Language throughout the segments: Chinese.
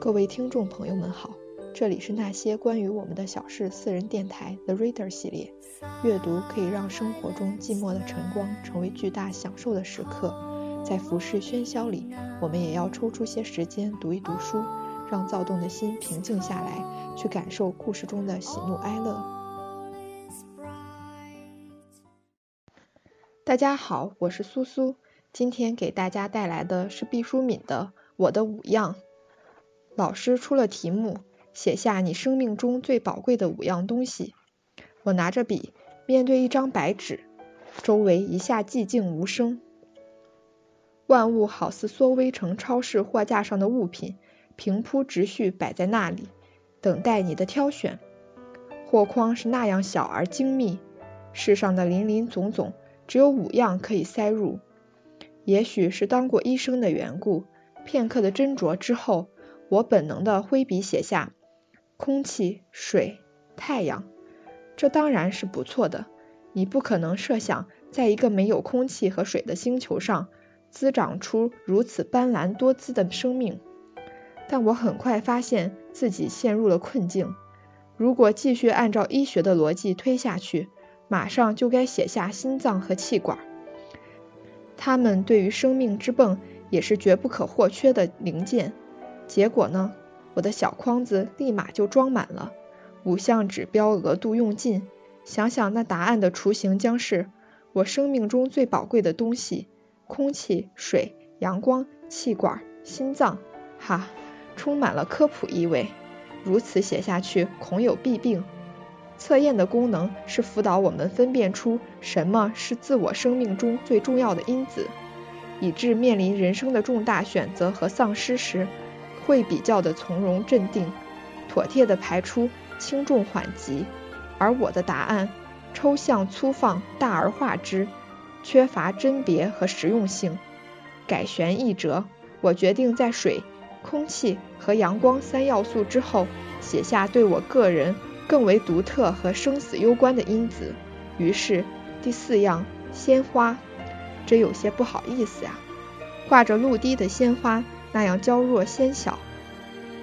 各位听众朋友们好，这里是那些关于我们的小事私人电台 The Reader 系列。阅读可以让生活中寂寞的晨光成为巨大享受的时刻，在浮世喧嚣里，我们也要抽出些时间读一读书，让躁动的心平静下来，去感受故事中的喜怒哀乐。大家好，我是苏苏，今天给大家带来的是毕淑敏的《我的五样》。老师出了题目，写下你生命中最宝贵的五样东西。我拿着笔，面对一张白纸，周围一下寂静无声。万物好似缩微成超市货架上的物品，平铺直叙摆在那里，等待你的挑选。货筐是那样小而精密，世上的林林总总，只有五样可以塞入。也许是当过医生的缘故，片刻的斟酌之后。我本能的挥笔写下空气、水、太阳，这当然是不错的。你不可能设想，在一个没有空气和水的星球上，滋长出如此斑斓多姿的生命。但我很快发现自己陷入了困境。如果继续按照医学的逻辑推下去，马上就该写下心脏和气管，它们对于生命之泵也是绝不可或缺的零件。结果呢？我的小筐子立马就装满了，五项指标额度用尽。想想那答案的雏形将是我生命中最宝贵的东西：空气、水、阳光、气管、心脏。哈，充满了科普意味。如此写下去，恐有弊病。测验的功能是辅导我们分辨出什么是自我生命中最重要的因子，以致面临人生的重大选择和丧失时。会比较的从容镇定，妥帖的排出轻重缓急，而我的答案抽象粗放，大而化之，缺乏甄别和实用性。改弦易辙，我决定在水、空气和阳光三要素之后，写下对我个人更为独特和生死攸关的因子。于是第四样，鲜花，这有些不好意思呀，挂着露滴的鲜花。那样娇弱纤小，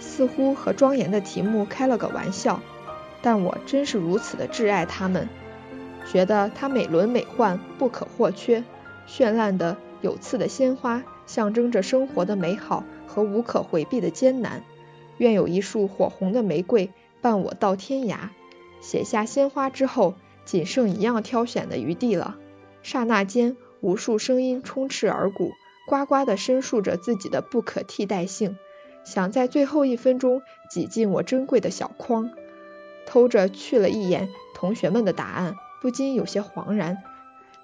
似乎和庄严的题目开了个玩笑，但我真是如此的挚爱它们，觉得它美轮美奂，不可或缺。绚烂的有刺的鲜花，象征着生活的美好和无可回避的艰难。愿有一束火红的玫瑰伴我到天涯。写下鲜花之后，仅剩一样挑选的余地了。刹那间，无数声音充斥耳鼓。呱呱地申述着自己的不可替代性，想在最后一分钟挤进我珍贵的小筐，偷着去了一眼同学们的答案，不禁有些惶然。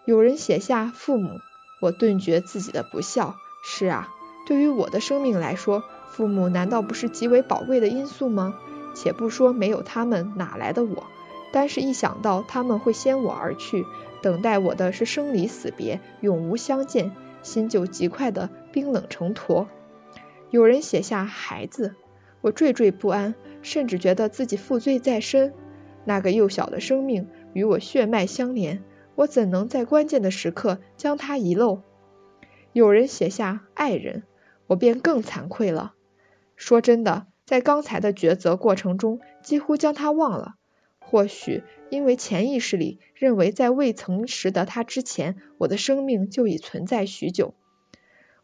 有人写下父母，我顿觉自己的不孝。是啊，对于我的生命来说，父母难道不是极为宝贵的因素吗？且不说没有他们哪来的我，单是一想到他们会先我而去，等待我的是生离死别，永无相见。心就极快的冰冷成坨。有人写下孩子，我惴惴不安，甚至觉得自己负罪在身。那个幼小的生命与我血脉相连，我怎能在关键的时刻将它遗漏？有人写下爱人，我便更惭愧了。说真的，在刚才的抉择过程中，几乎将他忘了。或许因为潜意识里认为，在未曾识得他之前，我的生命就已存在许久。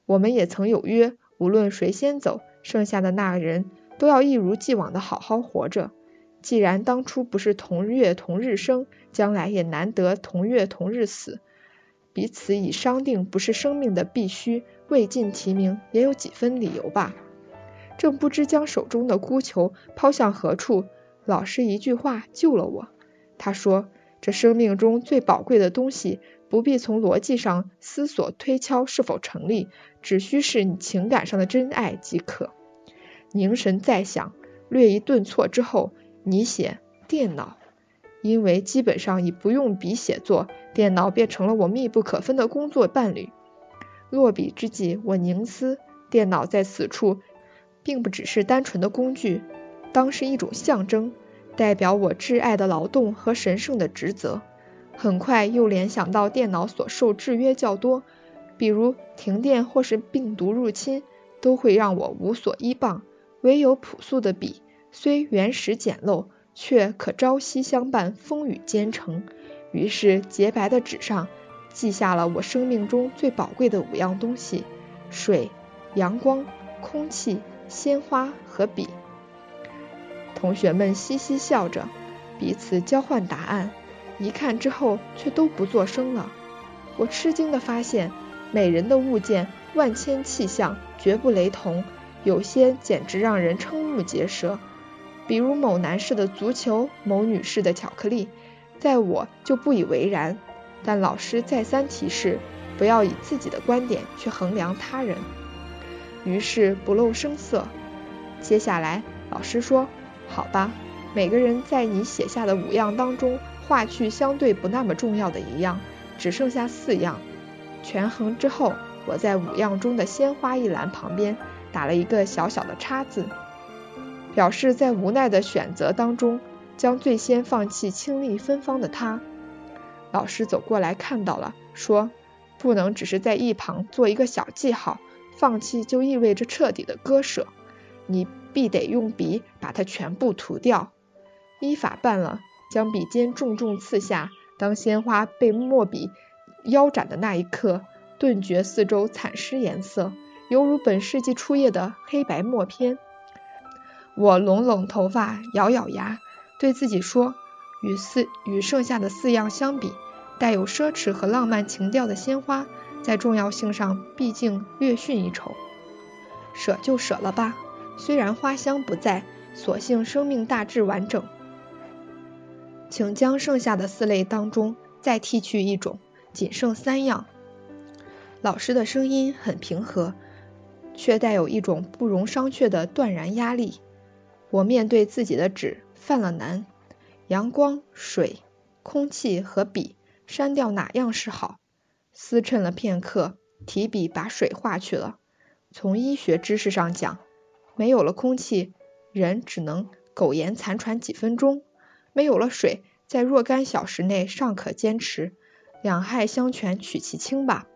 我们也曾有约，无论谁先走，剩下的那人都要一如既往的好好活着。既然当初不是同月同日生，将来也难得同月同日死，彼此已商定不是生命的必须，未尽提名也有几分理由吧。正不知将手中的孤球抛向何处。老师一句话救了我。他说：“这生命中最宝贵的东西，不必从逻辑上思索推敲是否成立，只需是你情感上的真爱即可。”凝神再想，略一顿挫之后，你写电脑，因为基本上已不用笔写作，电脑便成了我密不可分的工作伴侣。落笔之际，我凝思，电脑在此处，并不只是单纯的工具。当是一种象征，代表我挚爱的劳动和神圣的职责。很快又联想到电脑所受制约较多，比如停电或是病毒入侵，都会让我无所依傍。唯有朴素的笔，虽原始简陋，却可朝夕相伴，风雨兼程。于是洁白的纸上记下了我生命中最宝贵的五样东西：水、阳光、空气、鲜花和笔。同学们嘻嘻笑着，彼此交换答案，一看之后却都不作声了。我吃惊地发现，每人的物件万千气象，绝不雷同。有些简直让人瞠目结舌，比如某男士的足球，某女士的巧克力，在我就不以为然。但老师再三提示，不要以自己的观点去衡量他人，于是不露声色。接下来，老师说：“好吧，每个人在你写下的五样当中，划去相对不那么重要的一样，只剩下四样。权衡之后，我在五样中的鲜花一栏旁边。”打了一个小小的叉字，表示在无奈的选择当中，将最先放弃清丽芬芳的她。老师走过来看到了，说：“不能只是在一旁做一个小记号，放弃就意味着彻底的割舍，你必得用笔把它全部涂掉。”依法办了，将笔尖重重刺下。当鲜花被墨笔腰斩的那一刻，顿觉四周惨失颜色。犹如本世纪初叶的黑白默片。我拢拢头发，咬咬牙，对自己说：与四与剩下的四样相比，带有奢侈和浪漫情调的鲜花，在重要性上毕竟略逊一筹。舍就舍了吧，虽然花香不在，所幸生命大致完整。请将剩下的四类当中再剔去一种，仅剩三样。老师的声音很平和。却带有一种不容商榷的断然压力。我面对自己的纸犯了难：阳光、水、空气和笔，删掉哪样是好？思忖了片刻，提笔把水划去了。从医学知识上讲，没有了空气，人只能苟延残喘几分钟；没有了水，在若干小时内尚可坚持。两害相权取其轻吧。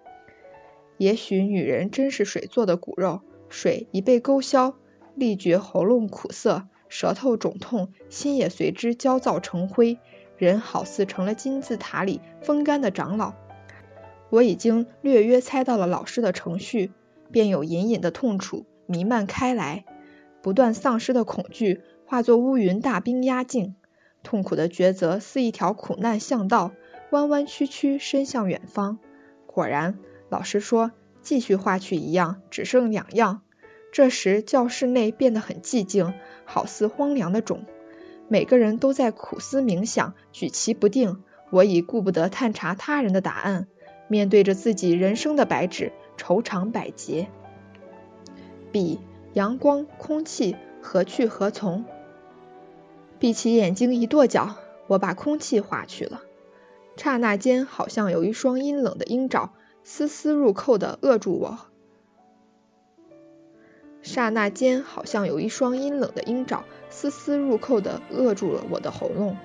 也许女人真是水做的骨肉，水一被勾销，立觉喉咙苦涩，舌头肿痛，心也随之焦躁成灰，人好似成了金字塔里风干的长老。我已经略约猜到了老师的程序，便有隐隐的痛楚弥漫开来，不断丧失的恐惧化作乌云大兵压境，痛苦的抉择似一条苦难巷道，弯弯曲曲伸向远方。果然。老师说：“继续画去一样，只剩两样。”这时教室内变得很寂静，好似荒凉的冢。每个人都在苦思冥想，举棋不定。我已顾不得探查他人的答案，面对着自己人生的白纸，愁肠百结。笔、阳光、空气，何去何从？闭起眼睛一跺脚，我把空气划去了。刹那间，好像有一双阴冷的鹰爪。丝丝入扣的扼住我，刹那间，好像有一双阴冷的鹰爪，丝丝入扣的扼住了我的喉咙，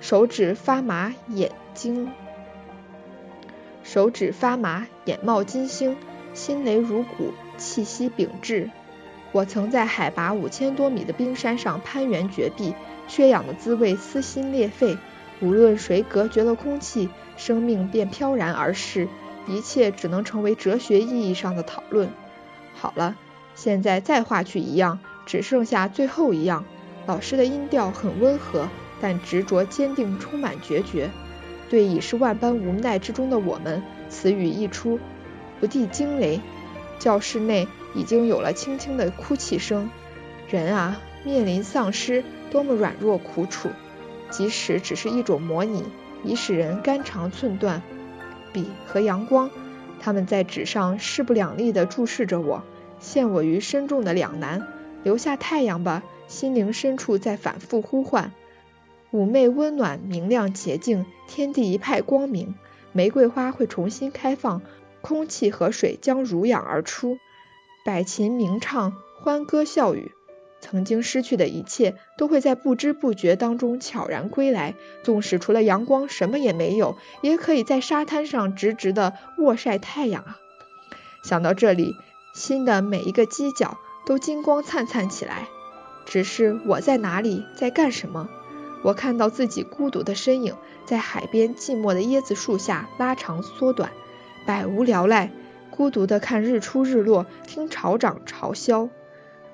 手指发麻，眼睛，手指发麻，眼冒金星，心雷如鼓，气息屏滞。我曾在海拔五千多米的冰山上攀援绝壁，缺氧的滋味撕心裂肺。无论谁隔绝了空气，生命便飘然而逝。一切只能成为哲学意义上的讨论。好了，现在再画去一样，只剩下最后一样。老师的音调很温和，但执着坚定，充满决绝。对已是万般无奈之中的我们，此语一出，不地惊雷。教室内已经有了轻轻的哭泣声。人啊，面临丧失，多么软弱苦楚！即使只是一种模拟，已使人肝肠寸断。笔和阳光，他们在纸上势不两立地注视着我，陷我于深重的两难。留下太阳吧，心灵深处在反复呼唤。妩媚温暖，明亮洁净，天地一派光明。玫瑰花会重新开放，空气和水将濡养而出。百禽鸣唱，欢歌笑语。曾经失去的一切，都会在不知不觉当中悄然归来。纵使除了阳光什么也没有，也可以在沙滩上直直的卧晒太阳啊！想到这里，心的每一个犄角都金光灿灿起来。只是我在哪里，在干什么？我看到自己孤独的身影，在海边寂寞的椰子树下拉长缩短，百无聊赖，孤独的看日出日落，听潮涨潮消。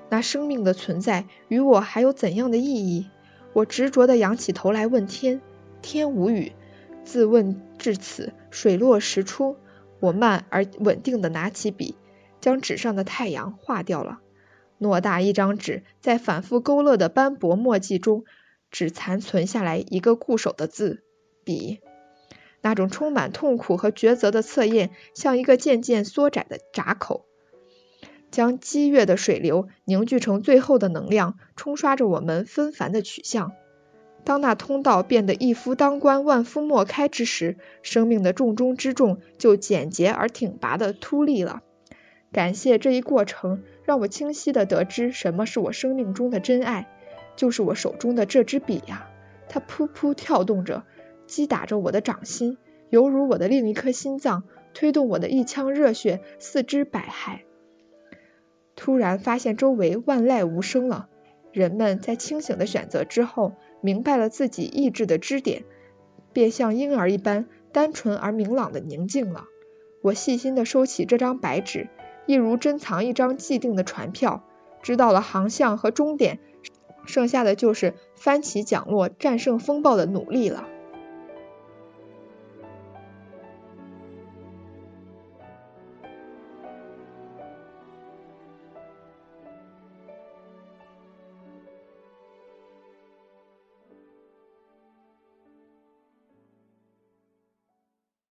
那生命的存在与我还有怎样的意义？我执着地仰起头来问天，天无语。自问至此，水落石出。我慢而稳定地拿起笔，将纸上的太阳画掉了。偌大一张纸，在反复勾勒的斑驳墨迹中，只残存下来一个固守的字——笔。那种充满痛苦和抉择的侧页，像一个渐渐缩窄的闸口。将激越的水流凝聚成最后的能量，冲刷着我们纷繁的取向。当那通道变得一夫当关，万夫莫开之时，生命的重中之重就简洁而挺拔的突立了。感谢这一过程，让我清晰的得知什么是我生命中的真爱，就是我手中的这支笔呀。它噗噗跳动着，击打着我的掌心，犹如我的另一颗心脏，推动我的一腔热血，四肢百骸。突然发现周围万籁无声了，人们在清醒的选择之后，明白了自己意志的支点，便像婴儿一般单纯而明朗的宁静了。我细心的收起这张白纸，一如珍藏一张既定的船票，知道了航向和终点，剩下的就是翻起桨落、战胜风暴的努力了。